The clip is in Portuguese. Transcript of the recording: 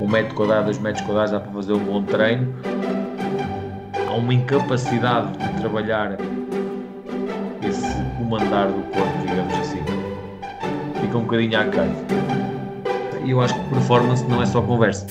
um metro quadrado, dois metros quadrados, dá para fazer um bom treino. Há uma incapacidade de trabalhar esse comandar do corpo, digamos assim. Fica um bocadinho aquém. E eu acho que performance não é só conversa